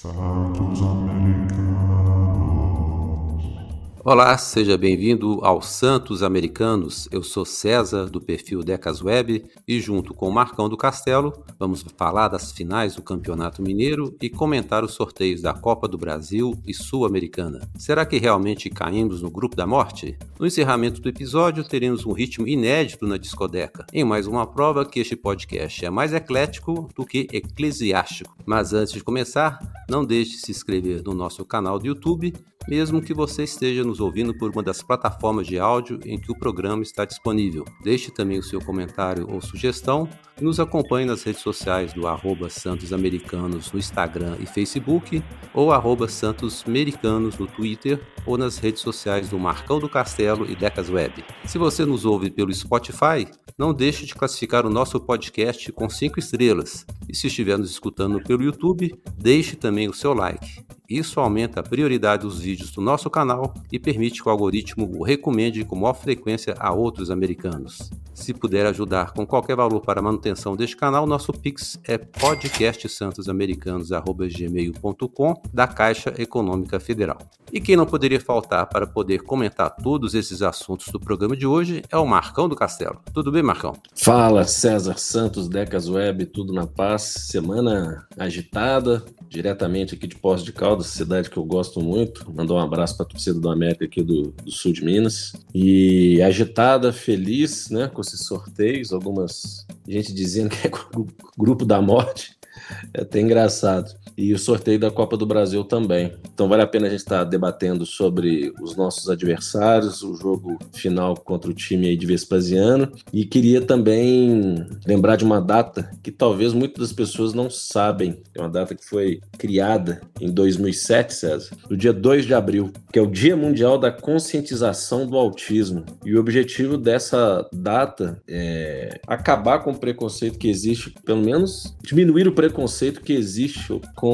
Santos Americanos. Olá, seja bem-vindo ao Santos Americanos. Eu sou César, do perfil Decas Web, e junto com Marcão do Castelo, vamos falar das finais do Campeonato Mineiro e comentar os sorteios da Copa do Brasil e Sul-Americana. Será que realmente caímos no grupo da morte? No encerramento do episódio, teremos um ritmo inédito na discodeca, em mais uma prova que este podcast é mais eclético do que eclesiástico. Mas antes de começar, não deixe de se inscrever no nosso canal do YouTube mesmo que você esteja nos ouvindo por uma das plataformas de áudio em que o programa está disponível. Deixe também o seu comentário ou sugestão e nos acompanhe nas redes sociais do arroba Santos Americanos no Instagram e Facebook ou arroba Santos Americanos no Twitter ou nas redes sociais do Marcão do Castelo e Decas Web. Se você nos ouve pelo Spotify, não deixe de classificar o nosso podcast com 5 estrelas. E se estiver nos escutando pelo YouTube, deixe também o seu like. Isso aumenta a prioridade dos vídeos do nosso canal e permite que o algoritmo o recomende com maior frequência a outros americanos. Se puder ajudar com qualquer valor para a manutenção deste canal, nosso Pix é podcastsantosamericanos.gmail.com da Caixa Econômica Federal. E quem não poderia faltar para poder comentar todos esses assuntos do programa de hoje é o Marcão do Castelo. Tudo bem, Marcão? Fala, César Santos, Decas Web, tudo na paz. Semana agitada, diretamente aqui de Poços de Caldas, cidade que eu gosto muito. Mandar um abraço para a torcida do América aqui do, do, sul de Minas. E agitada, feliz, né, com esses sorteios. Algumas gente dizendo que é grupo da morte. É até engraçado e o sorteio da Copa do Brasil também. Então vale a pena a gente estar tá debatendo sobre os nossos adversários, o jogo final contra o time de Vespasiano. E queria também lembrar de uma data que talvez muitas das pessoas não sabem. É uma data que foi criada em 2007, César, no dia 2 de abril, que é o Dia Mundial da Conscientização do Autismo. E o objetivo dessa data é acabar com o preconceito que existe, pelo menos diminuir o preconceito que existe com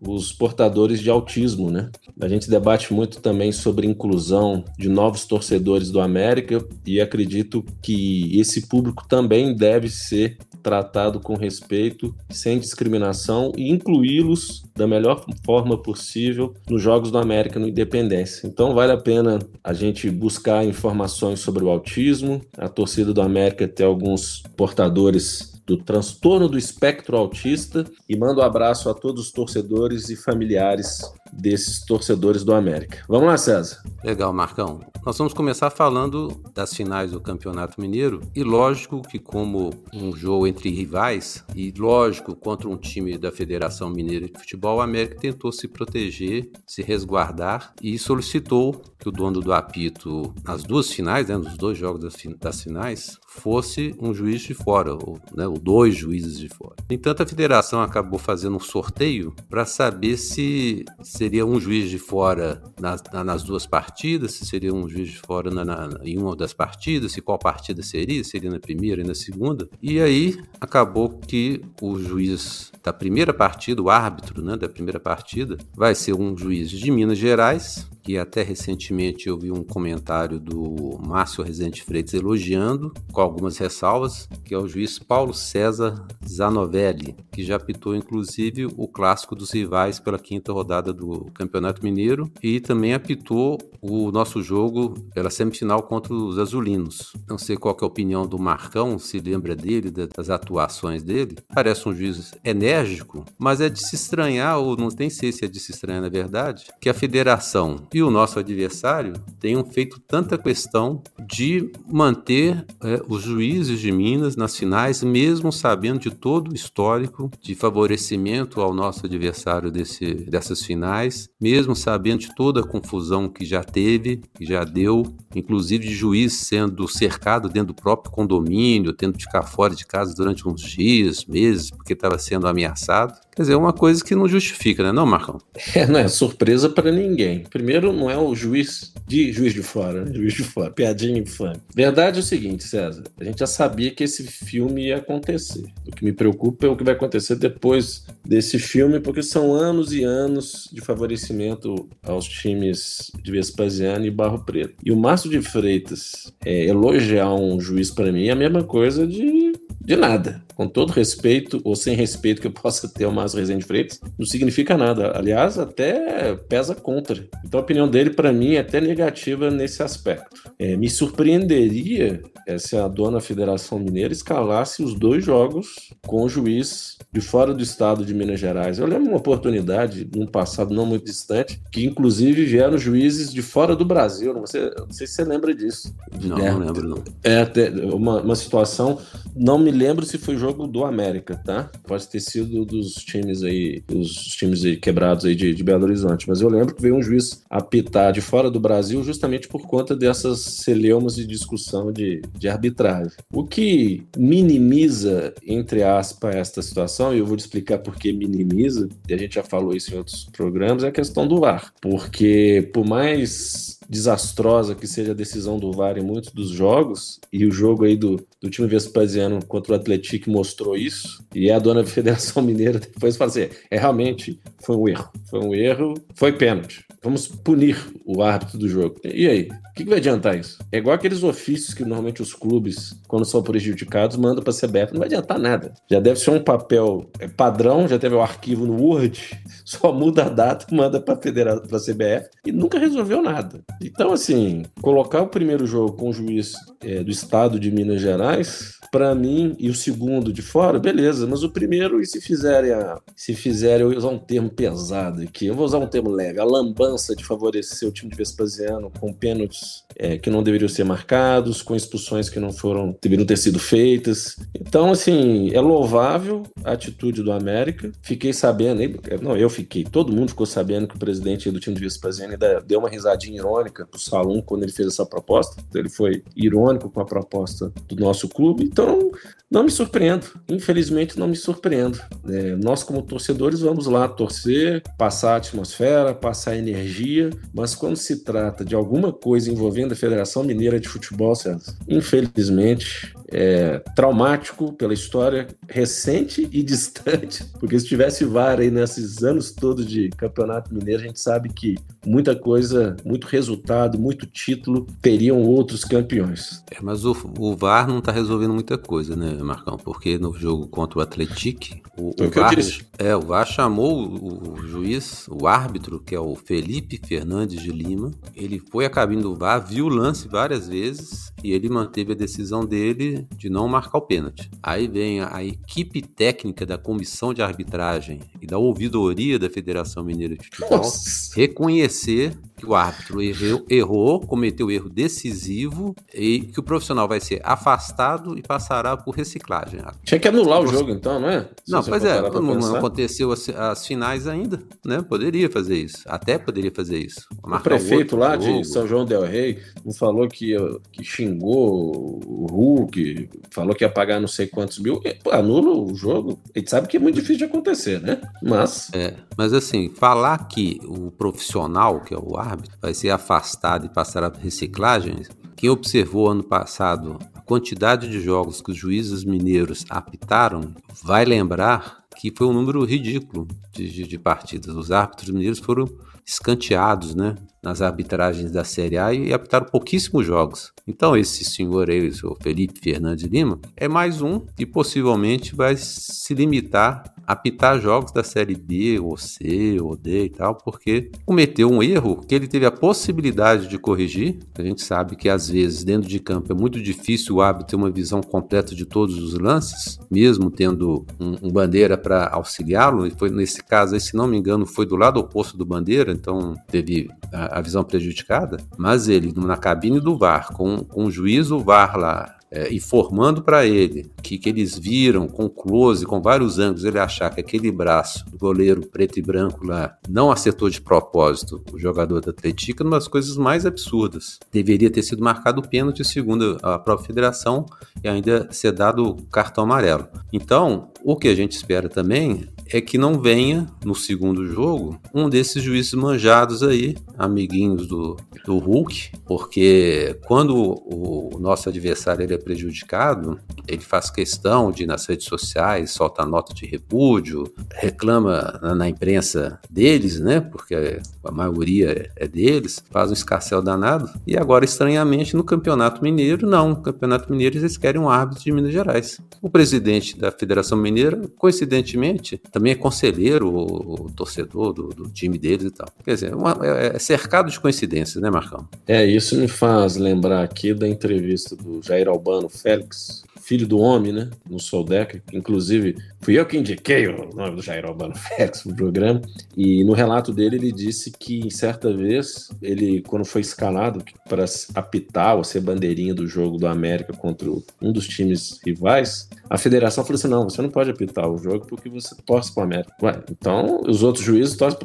os portadores de autismo, né? A gente debate muito também sobre inclusão de novos torcedores do América e acredito que esse público também deve ser tratado com respeito, sem discriminação e incluí-los da melhor forma possível nos Jogos do América no Independência. Então vale a pena a gente buscar informações sobre o autismo, a torcida do América ter alguns portadores do transtorno do espectro autista e mando um abraço a todos os torcedores e familiares desses torcedores do América. Vamos lá, César. Legal, Marcão. Nós vamos começar falando das finais do Campeonato Mineiro e lógico que como um jogo entre rivais e lógico contra um time da Federação Mineira de Futebol, o América tentou se proteger, se resguardar e solicitou que o dono do apito nas duas finais, né, nos dois jogos das, finais, fosse um juiz de fora, ou, né, ou dois juízes de fora. No entanto, a federação acabou fazendo um sorteio para saber se seria um juiz de fora nas, nas duas partidas, se seria um juiz de fora na, na, em uma das partidas, se qual partida seria, seria na primeira e na segunda. E aí acabou que o juiz da primeira partida, o árbitro né, da primeira partida, vai ser um juiz de Minas Gerais, que até recentemente eu vi um comentário do Márcio Rezende Freitas elogiando, com algumas ressalvas, que é o juiz Paulo César Zanovelli, que já apitou inclusive o clássico dos rivais pela quinta rodada do Campeonato Mineiro e também apitou o nosso jogo pela semifinal contra os azulinos. Não sei qual é a opinião do Marcão, se lembra dele, das atuações dele. Parece um juiz enérgico, mas é de se estranhar, ou não tem sei se é de se estranhar na verdade, que a federação e o nosso adversário tenham feito tanta questão de manter é, os juízes de Minas nas finais, mesmo sabendo de todo o histórico de favorecimento ao nosso adversário desse, dessas finais, mesmo sabendo de toda a confusão que já teve, já deu, inclusive de juiz sendo cercado dentro do próprio condomínio, tendo que ficar fora de casa durante uns dias, meses, porque estava sendo ameaçado. Quer dizer, é uma coisa que não justifica, né, não, Marcão? É, não é surpresa para ninguém. Primeiro, não é o juiz de juiz de fora, né? Juiz de fora, piadinha infame. Verdade é o seguinte, César, a gente já sabia que esse filme ia acontecer. O que me preocupa é o que vai acontecer depois desse filme, porque são anos e anos de favorecimento aos times de Vespasiano e Barro Preto. E o Márcio de Freitas é, elogiar um juiz para mim é a mesma coisa de de nada. Com todo respeito ou sem respeito que eu possa ter ao Márcio Rezende Freitas, não significa nada. Aliás, até pesa contra. Então a opinião dele, para mim, é até negativa nesse aspecto. É, me surpreenderia é, se a dona Federação Mineira escalasse os dois jogos com o juiz de fora do estado de Minas Gerais. Eu lembro uma oportunidade, num passado não muito distante, que inclusive vieram juízes de fora do Brasil. Não, sei, não sei se você lembra disso. Não, é, não lembro, não. É uma, uma situação, não me lembro se foi jogo do América, tá? Pode ter sido dos times aí, os times aí quebrados aí de, de Belo Horizonte, mas eu lembro que veio um juiz apitar de fora do Brasil justamente por conta dessas celeumas de discussão de, de arbitragem. O que minimiza, entre aspas, esta situação, e eu vou te explicar por que minimiza, e a gente já falou isso em outros programas, é a questão do VAR. Porque por mais desastrosa que seja a decisão do VAR em muitos dos jogos, e o jogo aí do, do time Vespasiano contra o Atlético mostrou isso, e a dona Federação Mineira depois fala assim, é realmente foi um erro, foi um erro, foi pênalti. Vamos punir o árbitro do jogo. E aí? O que, que vai adiantar isso? É igual aqueles ofícios que normalmente os clubes, quando são prejudicados, mandam para a CBF. Não vai adiantar nada. Já deve ser um papel é, padrão, já teve o arquivo no Word, só muda a data, manda para a CBF e nunca resolveu nada. Então, assim, colocar o primeiro jogo com o juiz é, do estado de Minas Gerais, para mim, e o segundo de fora, beleza, mas o primeiro, e se fizerem a, se fizerem, eu vou usar um termo pesado aqui, eu vou usar um termo leve, a lambança de favorecer o time de Vespasiano com pênaltis é, que não deveriam ser marcados, com expulsões que não foram, deveriam ter sido feitas. Então, assim, é louvável a atitude do América. Fiquei sabendo, não, eu fiquei, todo mundo ficou sabendo que o presidente do time de Vespasiano ainda deu uma risadinha irônica pro Salum quando ele fez essa proposta. Ele foi irônico com a proposta do nosso clube. Então, não me surpreendo. Infelizmente, não me surpreendo. É, nós, como torcedores, vamos lá torcer, passar a atmosfera, passar a energia, mas quando se trata de alguma coisa envolvendo a Federação Mineira de Futebol, César, infelizmente, é traumático pela história recente e distante, porque se tivesse VAR aí nesses anos todos de Campeonato Mineiro, a gente sabe que muita coisa, muito resultado, muito título teriam outros campeões. É, mas o, o VAR não está resolvendo muita coisa, né, Marcão? Porque no jogo contra o Atlético, o, o, VAR, é, o VAR chamou o, o, juiz, o árbitro, que é o Felipe Fernandes de Lima. Ele foi à cabine do VAR, viu o lance várias vezes e ele manteve a decisão dele de não marcar o pênalti. Aí vem a, a equipe técnica da comissão de arbitragem e da ouvidoria da Federação Mineira de Futebol Nossa. reconhecer que o árbitro errou, errou, cometeu erro decisivo e que o profissional vai ser afastado e passará por reciclagem. Tinha que anular o jogo então, não é? Se não, pois é, não, aconteceu as, as, finais ainda, né? Poderia fazer isso, até poderia fazer isso. O prefeito lá jogo. de São João del Rei não falou que, que xingou o Hulk, falou que ia pagar não sei quantos mil, anula o jogo. A gente sabe que é muito difícil de acontecer, né? Mas. É, mas assim, falar que o profissional, que é o árbitro, vai ser afastado e passará por reciclagem, quem observou ano passado a quantidade de jogos que os juízes mineiros apitaram, vai lembrar que foi um número ridículo de, de, partidas. Os árbitros mineiros foram escanteados, né? nas arbitragens da Série A e apitaram pouquíssimos jogos. Então esse senhor aí, o Felipe Fernandes Lima, é mais um e possivelmente vai se limitar a apitar jogos da Série B, ou C, ou D e tal, porque cometeu um erro que ele teve a possibilidade de corrigir. A gente sabe que às vezes dentro de campo é muito difícil o árbitro ter uma visão completa de todos os lances, mesmo tendo um, um bandeira para auxiliá-lo, e foi nesse caso aí, se não me engano, foi do lado oposto do bandeira, então teve a, a visão prejudicada, mas ele na cabine do VAR, com, com o juiz do VAR lá é, informando para ele que, que eles viram com close, com vários ângulos, ele achar que aquele braço do goleiro preto e branco lá não acertou de propósito o jogador da Atlética, uma das coisas mais absurdas. Deveria ter sido marcado o pênalti, segundo a própria federação, e ainda ser dado o cartão amarelo. Então, O que a gente espera também é que não venha no segundo jogo um desses juízes manjados aí, amiguinhos do, do Hulk, porque quando o nosso adversário ele é prejudicado, ele faz questão de nas redes sociais solta nota de repúdio, reclama na imprensa deles, né? Porque a maioria é deles, faz um escarcel danado. E agora, estranhamente, no Campeonato Mineiro, não. No Campeonato Mineiro eles querem um árbitro de Minas Gerais. O presidente da Federação Mineira, coincidentemente, também é conselheiro, o, torcedor do, do, time deles e tal. Quer dizer, uma, é, é cercado de coincidências, né, Marcão? É, isso me faz lembrar aqui da entrevista do Jair Albano Félix, filho do homem, né? No Soldeca. Inclusive, fui eu que indiquei o nome do Jair Albano Félix pro programa. E no relato dele, ele disse que, em certa vez, ele, quando foi escalado para apitar ou ser bandeirinha do jogo do América contra um dos times rivais, a federação falou assim: não, você não pode apitar o jogo porque você torce para o América. Ué, então os outros juízes torcem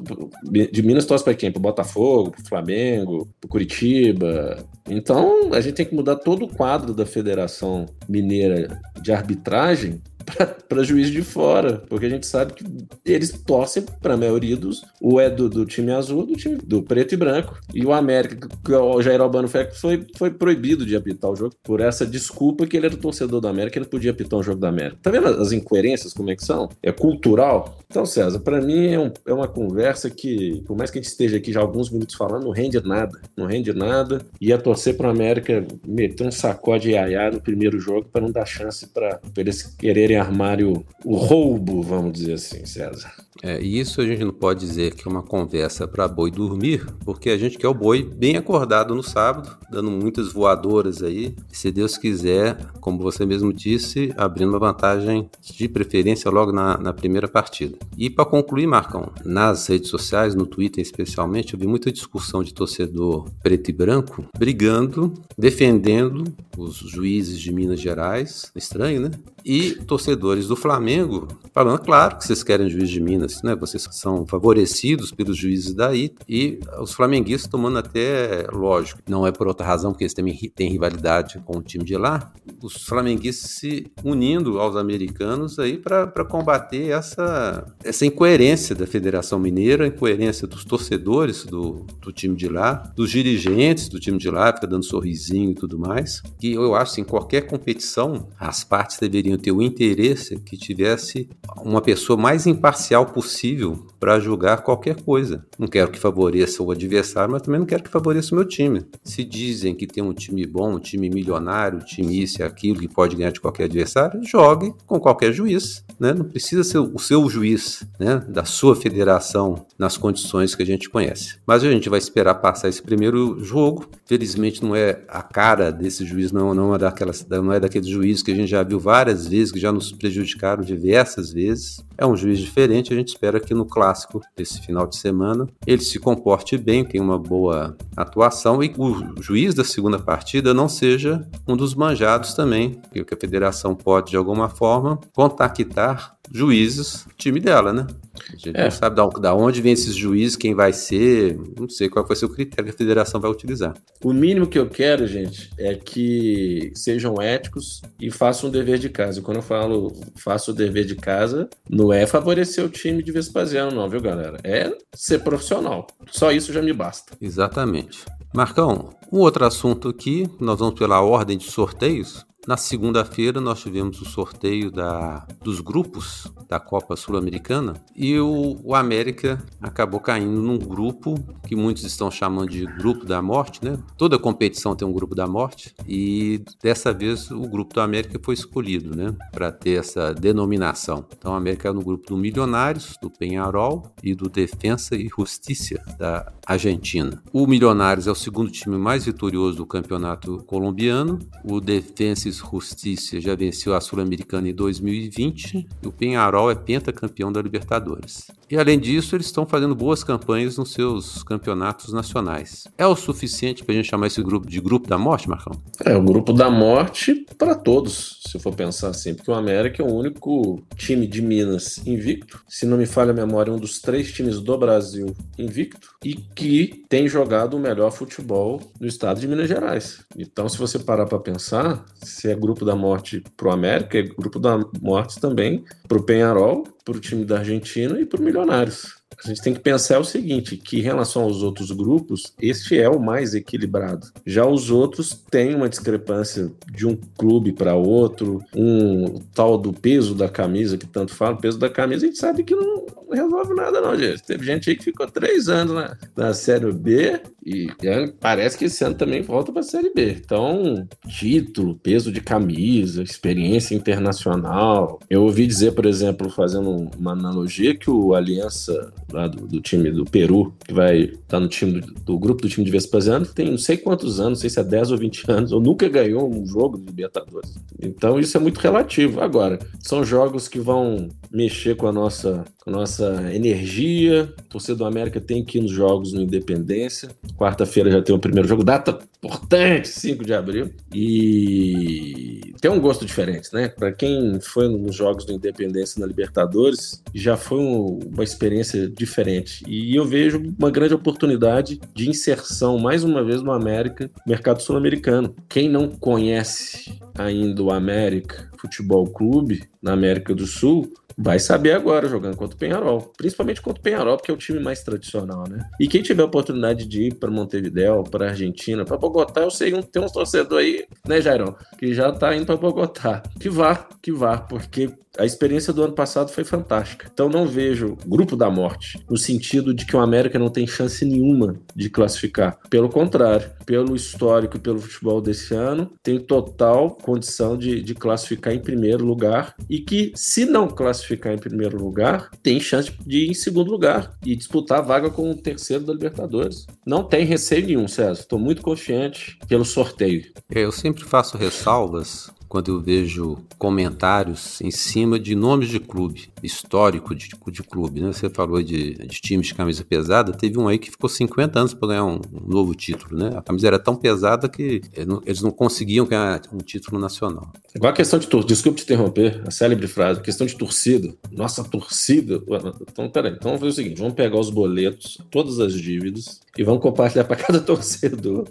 de Minas torcem para quem? Para Botafogo, para Flamengo, para Curitiba. Então a gente tem que mudar todo o quadro da Federação Mineira de arbitragem para juiz de fora, porque a gente sabe que eles torcem para a maioria dos. O é do, do, time azul, do time do preto e branco. E o América, que o Jair Albano foi, foi proibido de apitar o jogo por essa desculpa que ele era torcedor do América, ele podia apitar um jogo da América. Tá vendo as incoerências, como é que são? É cultural. Então, César, para mim é, um, é, uma conversa que, por mais que a gente esteja aqui já alguns minutos falando, não rende nada. Não rende nada. Ia torcer para o América meter um sacode iaiá no primeiro jogo para não dar chance para eles quererem armário o roubo, vamos dizer assim, César. É, e isso a gente não pode dizer que é uma conversa para boi dormir, porque a gente quer o boi bem acordado no sábado, dando muitas voadoras aí. Se Deus quiser, como você mesmo disse, abrindo uma vantagem de preferência logo na, na primeira partida. E para concluir, Marcão, nas redes sociais, no Twitter especialmente, eu vi muita discussão de torcedor preto e branco brigando, defendendo os juízes de Minas Gerais, estranho, né? E torcedores do Flamengo falando, claro que vocês querem juiz de Minas, né? Vocês são favorecidos pelos juízes daí e os flamenguistas tomando até, lógico, não é por outra razão, porque eles também têm rivalidade com o time de lá, os flamenguistas se unindo aos americanos aí para combater essa, essa incoerência da Federação Mineira, a incoerência dos torcedores do, do time de lá, dos dirigentes do time de lá, fica dando sorrisinho e tudo mais, que eu acho que em qualquer competição as partes deveriam ter o interesse que tivesse uma pessoa mais imparcial possível para julgar qualquer coisa. Não quero que favoreça o adversário, mas também não quero que favoreça o meu time. Se dizem que tem um time bom, um time milionário, um time isso e aquilo, que pode ganhar de qualquer adversário, jogue com qualquer juiz. Né? Não precisa ser o seu juiz né? da sua federação nas condições que a gente conhece. Mas a gente vai esperar passar esse primeiro jogo. Felizmente não é a cara desse juiz, não, não, é, daquelas, não é daqueles juízes que a gente já viu várias vezes, que já nos prejudicaram diversas vezes. É um juiz diferente, a gente espera que no clássico desse final de semana ele se comporte bem, tenha uma boa atuação e o juiz da segunda partida não seja um dos manjados também, que a federação pode de alguma forma contactar juízes, time dela, né? A gente é. não sabe da, da onde vem esses juízes, quem vai ser, não sei qual vai ser o critério que a federação vai utilizar. O mínimo que eu quero, gente, é que sejam éticos e façam o dever de casa. E quando eu falo faço o dever de casa, não é favorecer o time de Vespasiano, não, viu, galera? É ser profissional. Só isso já me basta. Exatamente. Marcão, um outro assunto aqui, nós vamos pela ordem de sorteios. Na segunda-feira nós tivemos o sorteio da, dos grupos da Copa Sul-Americana e o, o, América acabou caindo num grupo que muitos estão chamando de grupo da morte, né? Toda competição tem um grupo da morte e dessa vez o grupo do América foi escolhido, né? Para ter essa denominação. Então o América é no grupo do Milionários, do Penharol e do Defensa e Justiça da Argentina. O Milionários é o segundo time mais vitorioso do campeonato colombiano. O Defensa Justiça já venceu a Sul-Americana em 2020 e o Penharol é pentacampeão da Libertadores. E além disso, eles estão fazendo boas campanhas nos seus campeonatos nacionais. É o suficiente para a gente chamar esse grupo de grupo da morte, Marcão? É o grupo da morte para todos, se for pensar assim, porque o América é o único time de Minas invicto, se não me falha a memória, um dos três times do Brasil invicto e que tem jogado o melhor futebol do estado de Minas Gerais. Então, se você parar para pensar, se Se é grupo da morte pro América, é grupo da morte também pro Penharol, pro time da Argentina e pro Milionários. A gente tem que pensar o seguinte, que em relação aos outros grupos, este é o mais equilibrado. Já os outros têm uma discrepância de um clube para outro, um tal do peso da camisa, que tanto fala, peso da camisa, a gente sabe que não resolve nada não, gente. Teve gente aí que ficou três anos na, na Série B e parece que esse ano também volta para a Série B. Então, título, peso de camisa, experiência internacional. Eu ouvi dizer, por exemplo, fazendo uma analogia, que o Aliança lá do, do time do Peru, que vai estar tá no time do, do, grupo do time de Vespasiano, tem não sei quantos anos, não sei se é 10 ou 20 anos, ou nunca ganhou um jogo de Libertadores. Então isso é muito relativo. Agora, são jogos que vão mexer com a nossa, com nossa energia. Torcedor do América tem que ir nos jogos no Independência. Quarta-feira já tem o primeiro jogo, data importante, 5 de abril. E tem um gosto diferente, né? Para quem foi nos jogos do Independência na Libertadores, já foi um, uma experiência diferente. E eu vejo uma grande oportunidade de inserção, mais uma vez, no América, mercado sul-americano. Quem não conhece ainda o América Futebol Clube, na América do Sul, vai saber agora jogando contra o Penharol, principalmente contra o Penharol, porque é o time mais tradicional, né? E quem tiver oportunidade de ir para Montevideo, para Argentina, para Bogotá, eu sei que tem uns torcedores aí, né, Jairão, que já tá indo para Bogotá. Que vá, que vá, porque a experiência do ano passado foi fantástica. Então não vejo grupo da morte no sentido de que o América não tem chance nenhuma de classificar. Pelo contrário, pelo histórico e pelo futebol desse ano, tem total condição de, de classificar em primeiro lugar e que, se não classificar em primeiro lugar, tem chance de ir em segundo lugar e disputar a vaga com o terceiro da Libertadores. Não tem receio nenhum, César. Estou muito confiante pelo sorteio. Eu sempre faço ressalvas quando eu vejo comentários em cima de nomes de clube, histórico de, de clube. Né? Você falou de, de times de camisa pesada, teve um aí que ficou 50 anos para ganhar um, um, novo título. Né? A camisa era tão pesada que eles não conseguiam ganhar um título nacional. Igual a questão de torcida, desculpe te interromper, a célebre frase, questão de torcida. Nossa, torcida. Então, peraí, então vamos fazer o seguinte: vamos pegar os boletos, todas as dívidas, e vamos compartilhar para cada torcedor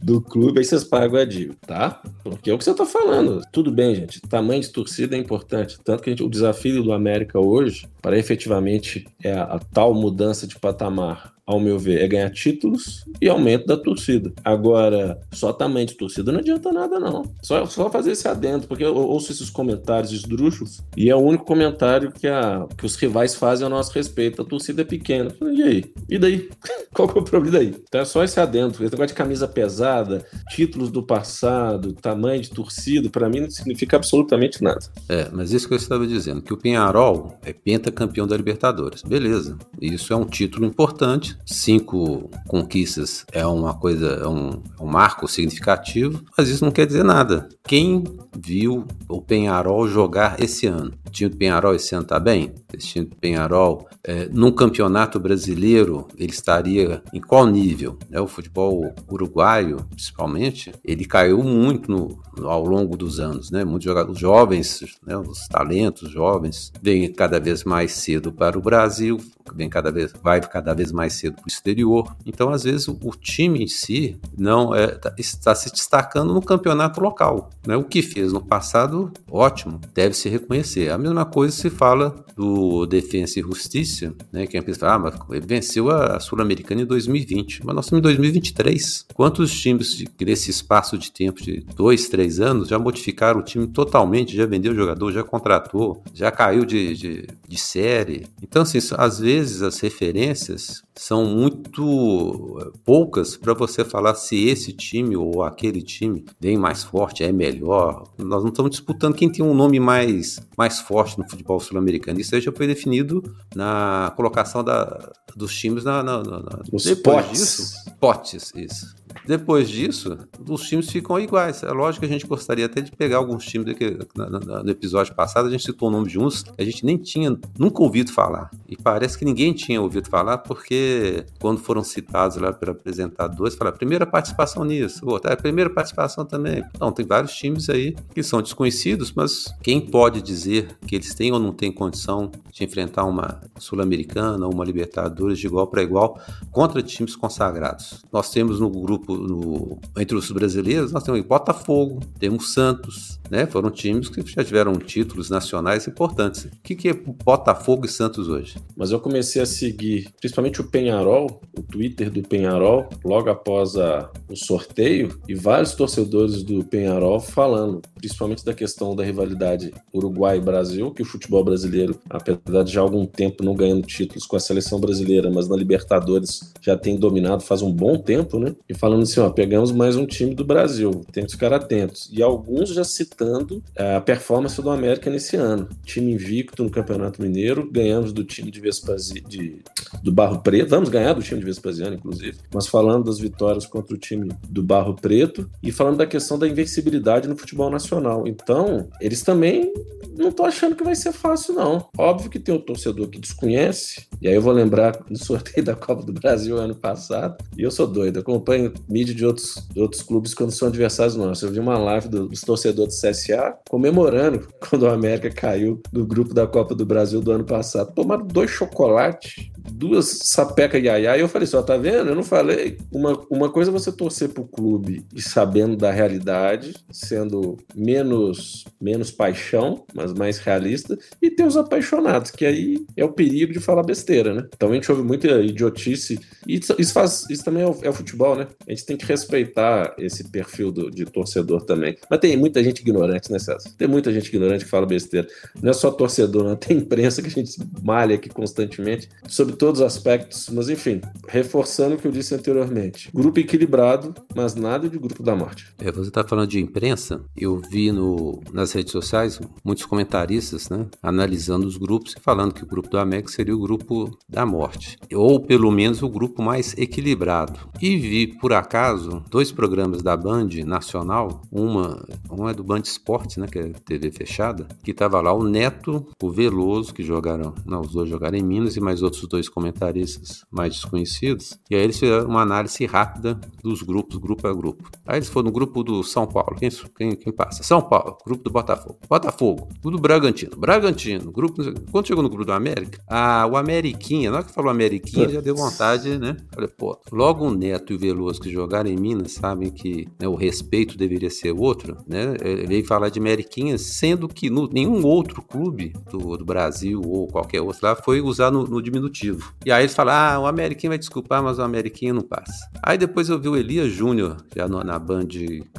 do clube, aí vocês pagam a dívida, tá? Porque é o que você está falando tudo bem, gente. Tamanho de torcida é importante. Tanto que gente, o desafio do América hoje, para efetivamente é a, a tal mudança de patamar ao meu ver, é ganhar títulos e aumento da torcida. Agora, só tamanho de torcida não adianta nada, não. Só, só fazer esse adendo, porque eu ouço esses comentários esdrúxulos e é o único comentário que, a, que os rivais fazem a nosso respeito. A torcida é pequena. E aí? E daí? Qual que é o problema daí? Então é só esse adendo. Esse negócio de camisa pesada, títulos do passado, tamanho de torcida, para mim não significa absolutamente nada. É, mas isso que eu estava dizendo, que o Penharol é pentacampeão da Libertadores. Beleza. Isso é um título importante cinco conquistas é uma coisa, é um, é um marco significativo, mas isso não quer dizer nada. Quem viu o Penharol jogar esse ano? O time do Penharol esse ano tá bem? Esse time do Penharol, é, num campeonato brasileiro, ele estaria em qual nível? É, o futebol uruguaio, principalmente, ele caiu muito no, ao longo dos anos, né? Muitos jogadores jovens, né? os talentos jovens, vêm cada vez mais cedo para o Brasil, vem cada vez, vai cada vez mais cedo para o exterior. Então, às vezes, o, o time em si não é, tá, está se destacando no campeonato local. Né? O que fez no passado, ótimo, deve se reconhecer. A mesma coisa se fala do Defensa e Justiça, né? que a pessoa fala, ah, mas ele venceu a Sul-Americana em 2020, mas nós estamos em 2023. Quantos times de, desse espaço de tempo de dois, três anos já modificaram o time totalmente, já vendeu jogador, já contratou, já caiu de, de, de série? Então, assim, às vezes as referências são muito eh, poucas para você falar se esse time ou aquele time vem mais forte, é melhor. Nós não estamos disputando quem tem um nome mais, mais forte no futebol sul-americano. Isso aí já foi definido na colocação da, dos times na, na, na, na Os depois potes. disso. Potes, isso. Depois disso, os times ficam iguais. É lógico que a gente gostaria até de pegar alguns times que, no episódio passado, a gente citou o nome de uns que a gente nem tinha nunca ouvido falar. E parece que ninguém tinha ouvido falar, porque quando foram citados lá pelo apresentador, falaram, primeira participação nisso, outra, é primeira participação também. Então, tem vários times aí que são desconhecidos, mas quem pode dizer que eles têm ou não têm condição de enfrentar uma Sul-Americana ou uma Libertadores de igual para igual contra times consagrados? Nós temos no grupo grupo no, entre os brasileiros, nós temos Botafogo, temos Santos, né? Foram times que já tiveram títulos nacionais importantes. O que, que é Botafogo e Santos hoje? Mas eu comecei a seguir, principalmente o Penharol, o Twitter do Penharol, logo após a, o sorteio, e vários torcedores do Penharol falando, principalmente da questão da rivalidade Uruguai-Brasil, que o futebol brasileiro, apesar de já há algum tempo não ganhando títulos com a seleção brasileira, mas na Libertadores já tem dominado faz um bom tempo, né? E falando assim, ó, pegamos mais um time do Brasil, temos que ficar atentos. E alguns já citando citando a performance do América nesse ano. Time invicto no Campeonato Mineiro, ganhamos do time de Vespasiano, de, do Barro Preto, vamos ganhar do time de Vespasiano, inclusive, mas falando das vitórias contra o time do Barro Preto e falando da questão da invencibilidade no futebol nacional. Então, eles também não estão achando que vai ser fácil, não. Óbvio que tem um torcedor que desconhece, e aí eu vou lembrar do sorteio da Copa do Brasil ano passado, e eu sou doido, acompanho mídia de outros, de outros clubes quando são adversários nossos. Eu vi uma live dos torcedores do CSA comemorando quando o América caiu do grupo da Copa do Brasil do ano passado. Tomaram dois chocolates, duas sapeca iaiá, e eu falei só, tá vendo? Eu não falei. Uma, uma coisa é você torcer pro clube e sabendo da realidade, sendo menos, menos paixão, mas mais realista, e ter os apaixonados, que aí é o perigo de falar besteira, né? Então a gente ouve muita idiotice, e isso, isso faz, isso também é o, é o, futebol, né? A gente tem que respeitar esse perfil do, de torcedor também. Mas tem muita gente ignorante né, César? Tem muita gente ignorante que fala besteira. Não é só torcedor, não. Tem imprensa que a gente malha aqui constantemente sobre todos os aspectos. Mas, enfim, reforçando o que eu disse anteriormente. Grupo equilibrado, mas nada de grupo da morte. É, você está falando de imprensa. Eu vi no, nas redes sociais muitos comentaristas, né, analisando os grupos e falando que o grupo do América seria o grupo da morte. Ou, pelo menos, o grupo mais equilibrado. E vi, por acaso, dois programas da Band Nacional. Uma, uma é do Band Esportes, né, que é TV fechada, que tava lá o Neto, o Veloso, que jogaram, não, os dois jogaram em Minas, e mais outros dois comentaristas mais desconhecidos. E aí eles fizeram uma análise rápida dos grupos, grupo a grupo. Aí eles foram no grupo do São Paulo, quem, quem, quem passa? São Paulo, grupo do Botafogo. Botafogo, grupo do Bragantino. Bragantino, grupo. Quando chegou no grupo do América, ah, o Ameriquinha, na hora que falou Ameriquinha, já deu vontade, né? Falei, pô, logo o Neto e o Veloso que jogaram em Minas sabem que né, o respeito deveria ser outro, né? Ele veio falar de Meriquinhas, sendo que no, nenhum outro clube do, do, Brasil ou qualquer outro lá foi usar no, no diminutivo. E aí eles falam, ah, o Ameriquinha vai desculpar, mas o Ameriquinha não passa. Aí depois eu vi o Elias Júnior, já no, na Band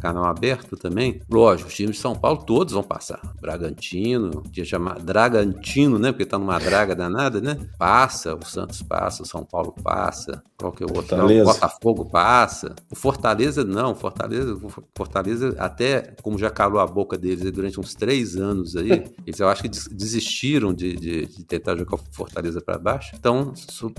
canal aberto também. Lógico, os times de São Paulo todos vão passar. Bragantino, podia chamar Dragantino, né? Porque tá numa draga danada, né? Passa, o Santos passa, o São Paulo passa, qualquer outro. Não, o Botafogo passa. O Fortaleza não, Fortaleza, Fortaleza até como já calou a boca deles durante uns três anos aí. Eles eu acho que desistiram de, de, de tentar jogar o Fortaleza para baixo. Então,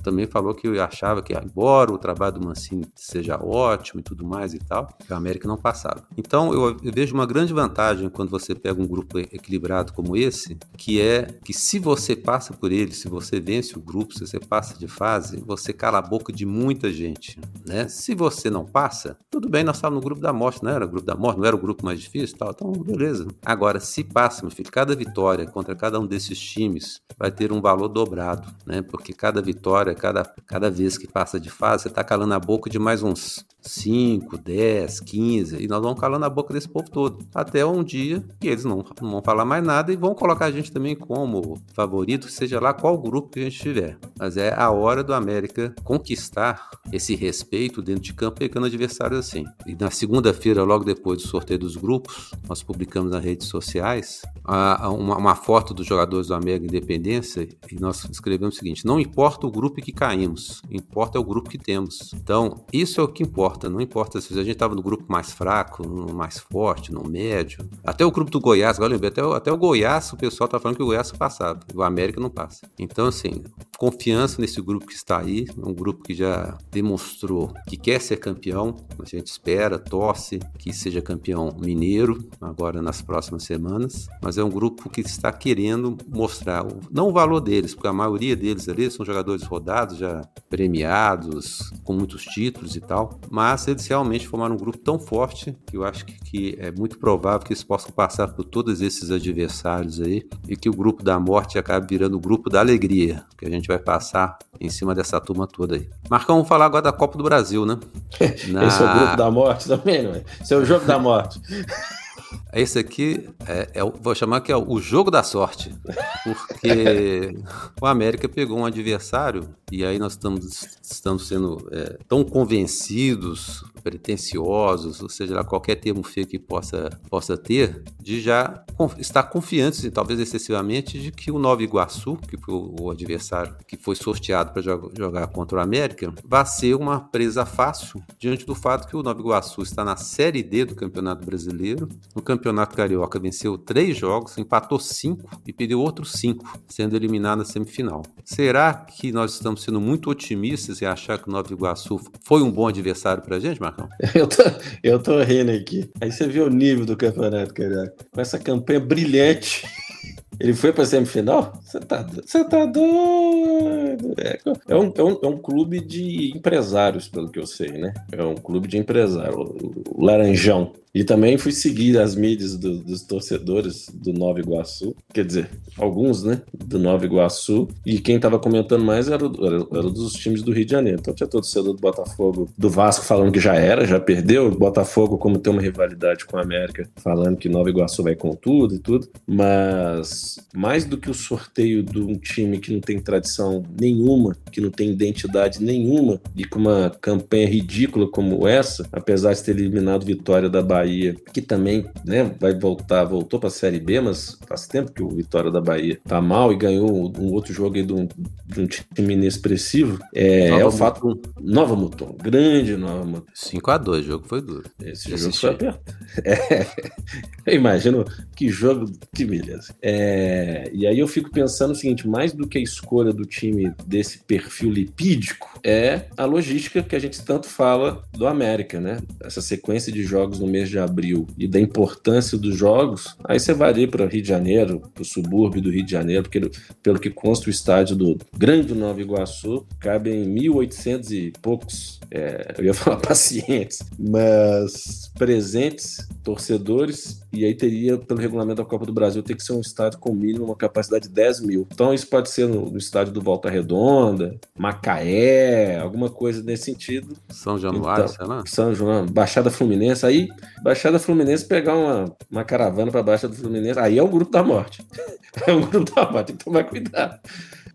também falou que eu achava que, embora o trabalho do Mancini seja ótimo e tudo mais e tal, a América não passava. Então, eu, eu vejo uma grande vantagem quando você pega um grupo equilibrado como esse, que é que se você passa por ele, se você vence o grupo, se você passa de fase, você cala a boca de muita gente, né? Se você não passa, tudo bem, nós estávamos no grupo da morte, não era o grupo da morte, não era o grupo mais difícil, tal, então beleza. Agora, se passa, meu filho, cada vitória contra cada um desses times vai ter um valor dobrado, né? Porque cada vitória, cada, cada vez que passa de fase, você está calando a boca de mais uns 5, 10, 15, e nós vamos calando a boca desse povo todo. Até um dia que eles não, não vão falar mais nada e vão colocar a gente também como favorito, seja lá qual grupo que a gente tiver. Mas é a hora do América conquistar esse respeito dentro de campo, pegando adversários assim. E na segunda-feira, logo depois do sorteio dos grupos, nós publicamos nas redes sociais uma, uma foto dos jogadores do América Independência e nós escrevemos o seguinte: não importa o grupo que caímos, importa o grupo que temos. Então, isso é o que importa importa, não importa se a gente estava no grupo mais fraco, no mais forte, no médio. Até o grupo do Goiás, agora lembrei, até, o, até o Goiás, o pessoal tá falando que o Goiás passava, o América não passa. Então, assim, confiança nesse grupo que está aí, um grupo que já demonstrou que quer ser campeão, a gente espera, torce que seja campeão mineiro agora nas próximas semanas, mas é um grupo que está querendo mostrar, não o valor deles, porque a maioria deles ali são jogadores rodados, já premiados, com muitos títulos e tal, mas eles realmente formaram um grupo tão forte que eu acho que, que é muito provável que eles possam passar por todos esses adversários aí e que o grupo da morte acabe virando o grupo da alegria, que a gente vai passar em cima dessa turma toda aí. Marcão, vamos falar agora da Copa do Brasil, né? Na... Esse é o grupo da morte também, não é? Esse é o jogo da morte. Esse aqui é, é, vou chamar que é o jogo da sorte, porque o América pegou um adversário e aí nós estamos, estamos sendo é, tão convencidos, pretensiosos, ou seja, qualquer termo feio que possa, possa ter, de já estar confiantes, e talvez excessivamente, de que o Nova Iguaçu, que foi o adversário que foi sorteado para jogar contra o América, vai ser uma presa fácil diante do fato que o Nova Iguaçu está na Série D do Campeonato Brasileiro, no Campeonato Carioca venceu três jogos, empatou cinco e perdeu outros cinco, sendo eliminado na semifinal. Será que nós estamos sendo muito otimistas em achar que o Nova Iguaçu foi um bom adversário para a gente, Marcão? Eu tô, eu tô rindo aqui. Aí você vê o nível do Campeonato Carioca. Com essa campanha brilhante. Ele foi para semifinal? Você tá, tá doido? É, é, um, é, um, é um clube de empresários, pelo que eu sei, né? É um clube de empresários. O Laranjão. E também fui seguir as mídias do, dos torcedores do Nova Iguaçu, quer dizer, alguns, né, do Nova Iguaçu, e quem estava comentando mais era, era, era, dos times do Rio de Janeiro. Então tinha torcedor do Botafogo, do Vasco falando que já era, já perdeu, o Botafogo, como tem uma rivalidade com a América, falando que Nova Iguaçu vai com tudo e tudo, mas mais do que o sorteio de um time que não tem tradição nenhuma, que não tem identidade nenhuma, e com uma campanha ridícula como essa, apesar de ter eliminado Vitória da Bahia Bahia, que também né, vai voltar, voltou para a Série B, mas faz tempo que o Vitória da Bahia tá mal e ganhou um outro jogo aí de um, de um time inexpressivo. É, é o fato. Nova Muton, grande Nova Muton. 5x2, o jogo foi duro. Esse jogo foi aperto. É, eu imagino que jogo, que beleza. É, e aí eu fico pensando o seguinte: mais do que a escolha do time desse perfil lipídico, é a logística que a gente tanto fala do América, né? Essa sequência de jogos no mês de abril e da importância dos jogos, aí você vai ali para Rio de Janeiro, para o subúrbio do Rio de Janeiro, porque pelo que consta o estádio do Grande Nova Iguaçu, cabem 1.800 e poucos, é, eu ia falar pacientes, mas presentes, torcedores, e aí teria, pelo regulamento da Copa do Brasil, ter que ser um estádio com mínimo uma capacidade de 10 mil. Então isso pode ser no, no estádio do Volta Redonda, Macaé, alguma coisa nesse sentido. São Januário, então, sei lá. São João, Baixada Fluminense, aí Baixada Fluminense pegar uma, uma caravana para Baixada Fluminense, aí é o grupo da morte. é o grupo da morte, então vai cuidar.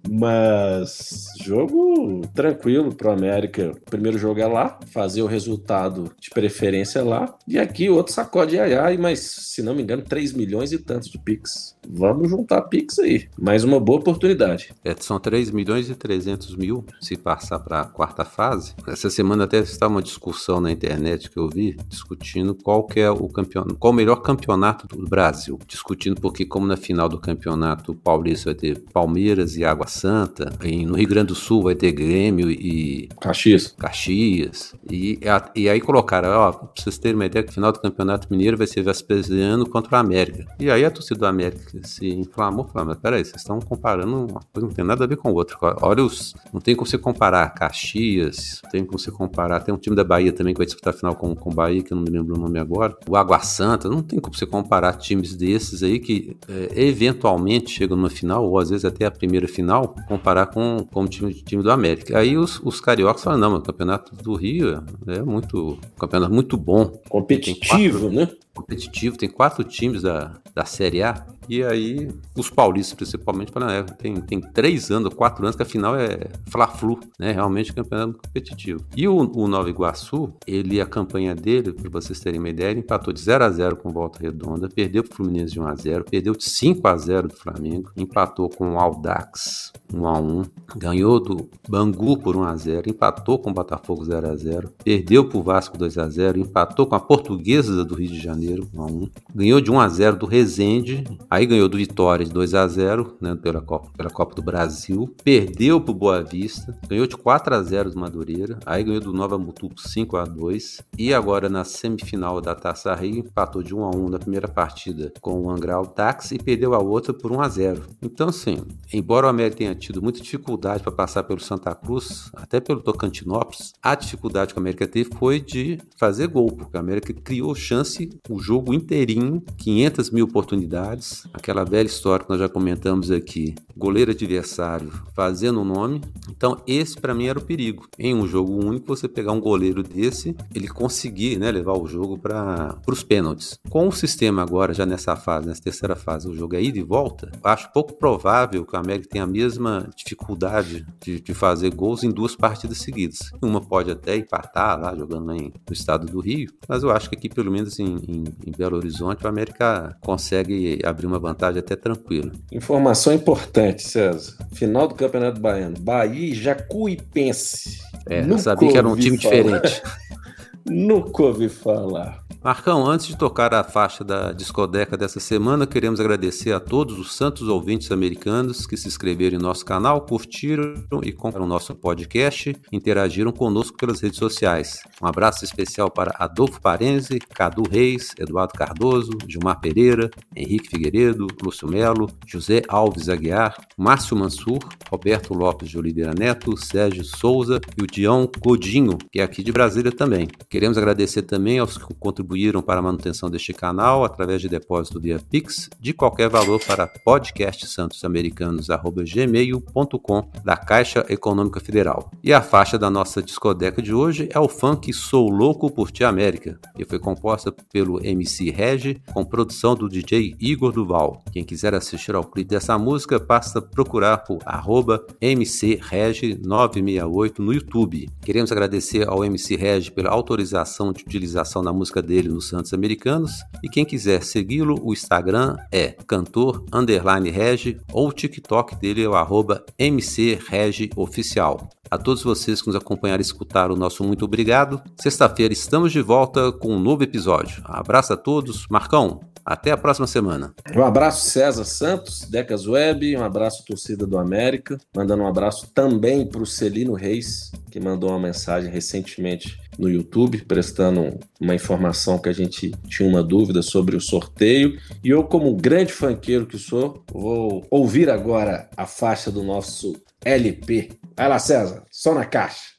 Mas jogo tranquilo pro América. O primeiro jogo é lá, fazer o resultado de preferência lá. E aqui outro sacode ai mas se não me engano, 3 milhões e tantos de Pix. Vamos juntar Pix aí. Mais uma boa oportunidade. É, são 3 milhões e 300 mil se passar para a quarta fase. Essa semana até está uma discussão na internet que eu vi discutindo qual que é o campeonato, qual o melhor campeonato do Brasil. Discutindo porque como na final do campeonato paulista vai ter Palmeiras e Água Santa, em, no Rio Grande do Sul vai ter Grêmio e Caxias. Caxias. E, e aí colocaram, ó, pra vocês terem uma ideia que o final do Campeonato Mineiro vai ser Vespasiano contra o América. E aí a torcida do América se inflamou, falou, mas peraí, vocês estão comparando uma coisa não tem nada a ver com o outro. Olha os. Não tem como você comparar Caxias, tem como você comparar. Tem um time da Bahia também que vai disputar a final com o Bahia, que eu não me lembro o nome agora. O Água Santa, não tem como você comparar times desses aí que é, eventualmente chegam numa final, ou às vezes até a primeira final final, comparar com, com o time, time do América. Aí os, os cariocas falam, não, o campeonato do Rio é muito, um campeonato muito bom. Competitivo, quatro, né? Competitivo, tem quatro times da, da Série A e aí, os paulistas, principalmente, falam, é, tem, tem três anos, quatro anos, que a final é Fla-Flu, né? Realmente campeonato competitivo. E o, o Nova Iguaçu, ele, a campanha dele, para vocês terem uma ideia, ele empatou de 0 a 0 com Volta Redonda, perdeu pro Fluminense de 1 a 0 perdeu de 5 a 0 do Flamengo, empatou com o Aldax 1 a 1 ganhou do Bangu por 1 a 0 empatou com o Botafogo 0 a 0 perdeu pro Vasco 2 a 0 empatou com a Portuguesa do Rio de Janeiro 1 a 1 ganhou de 1 a 0 do Resende, aí Aí ganhou do Vitória de 2 a 0 né, pela, Copa, pela Copa do Brasil. Perdeu pro Boa Vista. Ganhou de 4 a 0 do Madureira. Aí ganhou do Nova Mutu 5 a 2 E agora na semifinal da Taça Rio, empatou de 1 a 1 na primeira partida com o Angral Tax e perdeu a outra por 1 a 0 Então, assim, embora o América tenha tido muita dificuldade para passar pelo Santa Cruz, até pelo Tocantinópolis, a dificuldade que a América teve foi de fazer gol, porque a América criou chance o jogo inteirinho, 500 mil oportunidades, aquela velha história que nós já comentamos aqui, goleiro adversário fazendo o nome. Então, esse para mim era o perigo. Em um jogo único, você pegar um goleiro desse, ele conseguir né, levar o jogo para os pênaltis. Com o sistema agora, já nessa fase, nessa terceira fase, o jogo é ida e volta, acho pouco provável que o América tenha a mesma dificuldade de, de fazer gols em duas partidas seguidas. Uma pode até empatar lá, jogando em, no estado do Rio, mas eu acho que aqui, pelo menos em, em, em Belo Horizonte, o América consegue abrir uma vantagem até tranquila. Informação importante, César. Final do Campeonato Baiano. Bahia e Jacuipense. É, eu sabia que era um time falar. diferente. Nunca ouvi falar. Marcão, antes de tocar a faixa da discodeca dessa semana, queremos agradecer a todos os santos ouvintes americanos que se inscreveram em nosso canal, curtiram e compraram nosso podcast, interagiram conosco pelas redes sociais. Um abraço especial para Adolfo Parenzi, Cadu Reis, Eduardo Cardoso, Gilmar Pereira, Henrique Figueiredo, Lúcio Melo, José Alves Aguiar, Márcio Mansur, Roberto Lopes de Oliveira Neto, Sérgio Souza e o Dião Godinho, que é aqui de Brasília também. Queremos agradecer também aos que contribuíram contribuíram para a manutenção deste canal através de depósito via Pix de qualquer valor para podcastsantosamericanos.gmail.com da Caixa Econômica Federal. E a faixa da nossa discoteca de hoje é o funk Sou Louco por Ti América, que foi composta pelo MC Regi com produção do DJ Igor Duval. Quem quiser assistir ao clipe dessa música, basta procurar por arroba mcreg968 no YouTube. Queremos agradecer ao MC Regi pela autorização de utilização da música dele dele nos Santos Americanos. E quem quiser segui-lo, o Instagram é cantor underline regi ou o TikTok dele é o arroba mcregioficial. A todos vocês que nos acompanharam e escutaram, o nosso muito obrigado. Sexta-feira estamos de volta com um novo episódio. abraço a todos. Marcão, até a próxima semana. Um abraço, César Santos, Decas Web, um abraço, torcida do América. Mandando um abraço também para o Celino Reis, que mandou uma mensagem recentemente no YouTube, prestando uma informação que a gente tinha uma dúvida sobre o sorteio. E eu, como grande fanqueiro que sou, vou ouvir agora a faixa do nosso LP. Vai lá, César, só na caixa.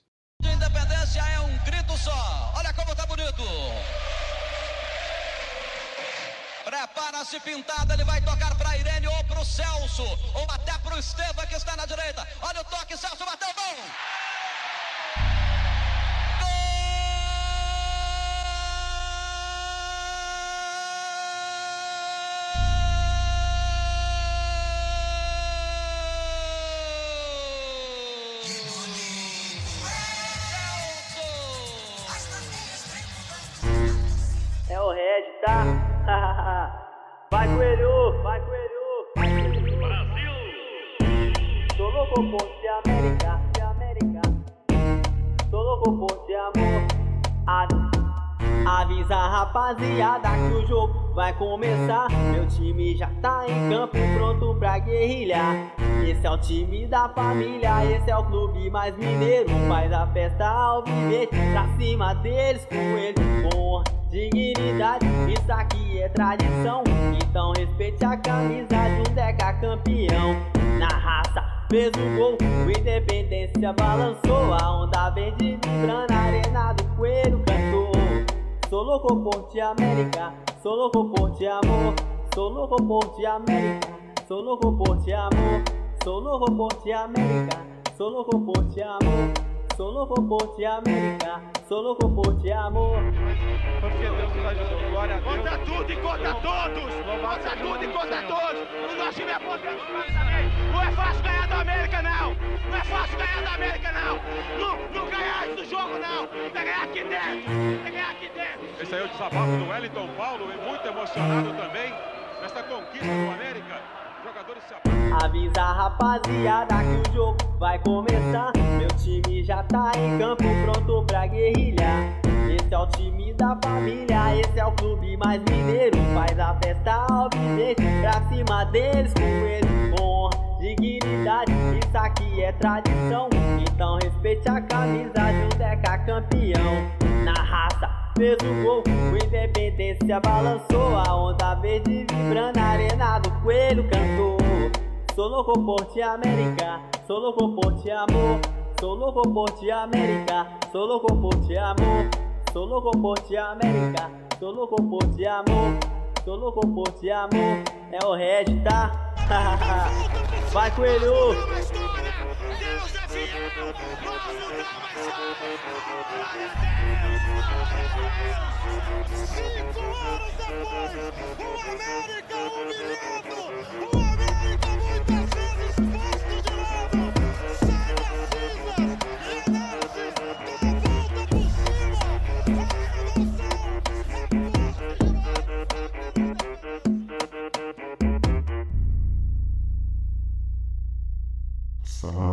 Independência é um grito só. Olha como tá bonito. Prepara-se pintada, ele vai tocar para Irene ou para o Celso, ou até para o Estevam que está na direita. Olha o toque, Celso bateu bom. Guerrilhar. Esse é o time da família, esse é o clube mais mineiro. Faz a festa ao viver, pra cima deles com. Com dignidade, isso aqui é tradição. Então respeite a camisa de um Deca campeão. Na raça fez o gol, o Independência balançou. A onda verde vibrando, a arena do coelho cantou. Sou louco por ti, América, sou louco por ti, amor. Sou louco por ti, América, sou louco por ti, amor. Sou louco por ti, América, sou louco por ti, amor. Sou louco por ti, América. Sou louco por ti, amor. Porque Deus nos ajudou. Glória a Deus. Contra tudo e contra todos. Contra tudo e contra todos. O nosso time é potente também. Não é fácil ganhar da América, não. Não é fácil ganhar da América, não. Não, não ganhar do jogo, não. Tem que ganhar aqui dentro. Tem que ganhar aqui dentro. Esse aí é o desabafo do Wellington Paulo. Muito emocionado também nesta conquista do América. Avisa a rapaziada que o jogo vai começar. Meu time já tá em campo, pronto pra guerrilhar. Esse é o time da família, esse é o clube mais mineiro. Faz a festa alviverde pra cima deles com ele, com dignidade. Isso aqui é tradição, então respeite a camisa de um Deca campeão. Na raça, fez o gol, o Independência balançou. A onda verde vibrando na arena do coelho cantou. Sou louco por ti, América, sou louco por ti, amor. Sou louco por ti, América, sou louco por ti, amor. Sou louco por ti, América, sou louco por ti, amor. Sou louco por ti, amor. É o Red, tá? Vai, coelho! Deus é fiel, nós não dá mais Glória a Deus, glória a Deus. Cinco anos depois, o América humilhado, o América muitas vezes posto de lado, Sai da cinza, renasce, dá volta por cima, a emoção é forte